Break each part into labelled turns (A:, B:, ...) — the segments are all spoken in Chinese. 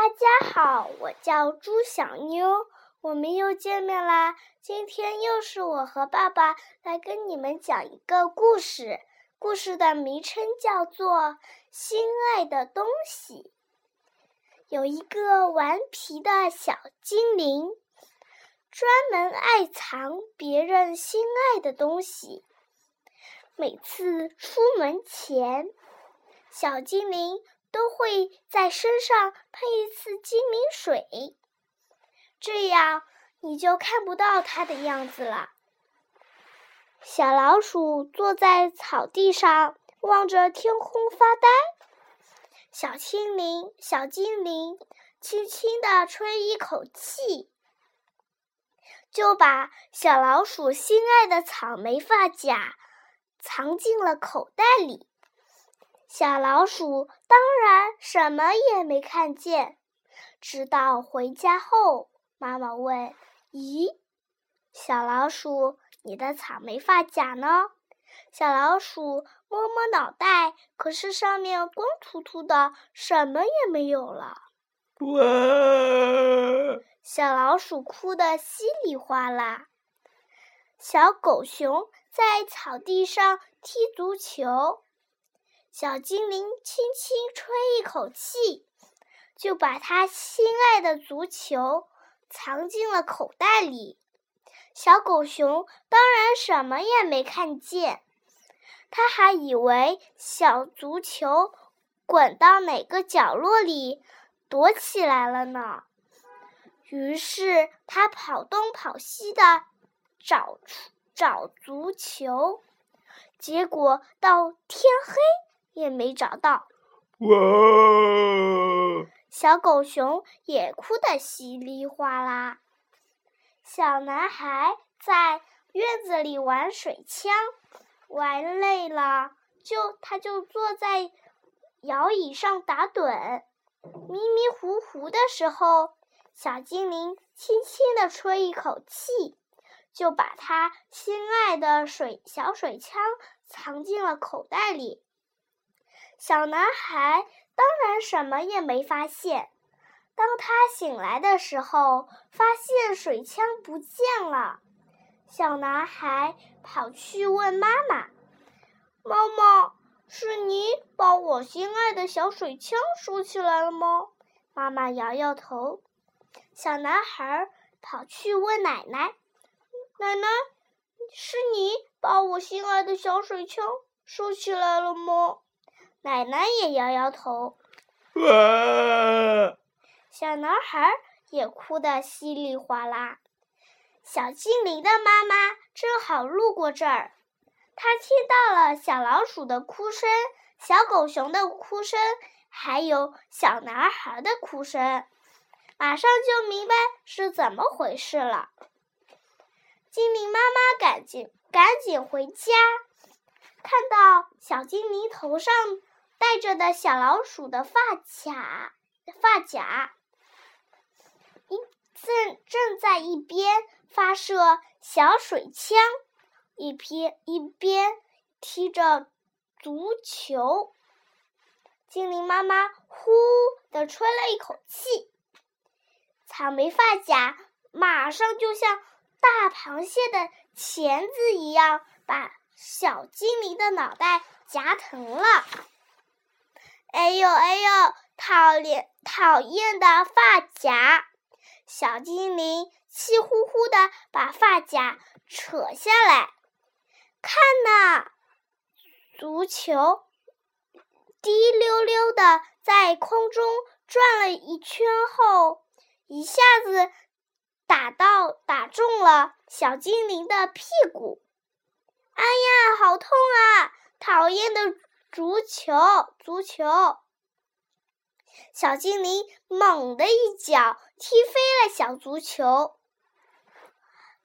A: 大家好，我叫朱小妞，我们又见面啦。今天又是我和爸爸来跟你们讲一个故事，故事的名称叫做《心爱的东西》。有一个顽皮的小精灵，专门爱藏别人心爱的东西。每次出门前，小精灵。都会在身上喷一次精灵水，这样你就看不到它的样子了。小老鼠坐在草地上，望着天空发呆。小精灵，小精灵，轻轻地吹一口气，就把小老鼠心爱的草莓发夹藏进了口袋里。小老鼠当然什么也没看见，直到回家后，妈妈问：“咦，小老鼠，你的草莓发夹呢？”小老鼠摸摸脑袋，可是上面光秃秃的，什么也没有了。哇！小老鼠哭得稀里哗啦。小狗熊在草地上踢足球。小精灵轻轻吹一口气，就把他心爱的足球藏进了口袋里。小狗熊当然什么也没看见，他还以为小足球滚到哪个角落里躲起来了呢。于是他跑东跑西的找找足球，结果到天黑。也没找到，哇！小狗熊也哭得稀里哗啦。小男孩在院子里玩水枪，玩累了，就他就坐在摇椅上打盹。迷迷糊糊的时候，小精灵轻轻地吹一口气，就把他心爱的水小水枪藏进了口袋里。小男孩当然什么也没发现。当他醒来的时候，发现水枪不见了。小男孩跑去问妈妈：“妈妈，是你把我心爱的小水枪收起来了吗？”妈妈摇摇头。小男孩跑去问奶奶：“奶奶，是你把我心爱的小水枪收起来了吗？”奶奶也摇摇头，小男孩也哭得稀里哗啦。小精灵的妈妈正好路过这儿，她听到了小老鼠的哭声、小狗熊的哭声，还有小男孩的哭声，马上就明白是怎么回事了。精灵妈妈赶紧赶紧回家，看到小精灵头上。戴着的小老鼠的发卡发夹，一正正在一边发射小水枪，一边一边踢着足球。精灵妈妈呼的吹了一口气，草莓发夹马上就像大螃蟹的钳子一样，把小精灵的脑袋夹疼了。哎呦哎呦，讨厌讨厌的发夹！小精灵气呼呼的把发夹扯下来，看呐，足球滴溜溜的在空中转了一圈后，一下子打到打中了小精灵的屁股。哎呀，好痛啊！讨厌的。足球，足球！小精灵猛地一脚踢飞了小足球。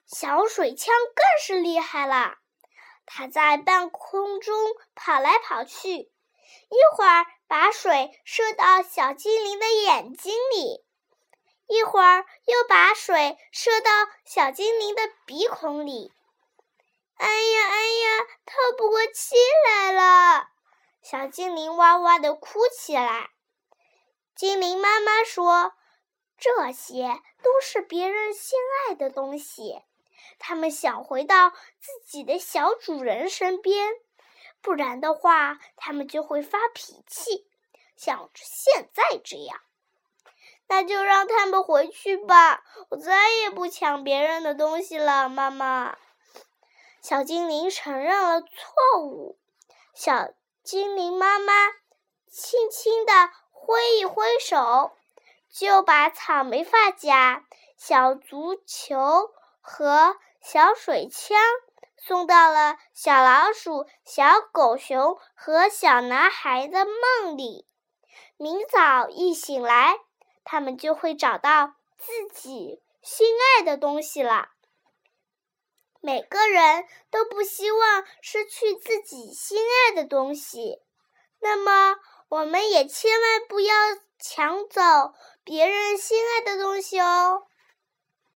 A: 小水枪更是厉害了，它在半空中跑来跑去，一会儿把水射到小精灵的眼睛里，一会儿又把水射到小精灵的鼻孔里。哎呀哎呀，透不过气来了！小精灵哇哇的哭起来，精灵妈妈说：“这些都是别人心爱的东西，他们想回到自己的小主人身边，不然的话，他们就会发脾气，像现在这样。那就让他们回去吧，我再也不抢别人的东西了。”妈妈，小精灵承认了错误。小精灵妈妈轻轻地。挥一挥手，就把草莓发夹、小足球和小水枪送到了小老鼠、小狗熊和小男孩的梦里。明早一醒来，他们就会找到自己心爱的东西了。每个人都不希望失去自己心爱的东西，那么。我们也千万不要抢走别人心爱的东西哦。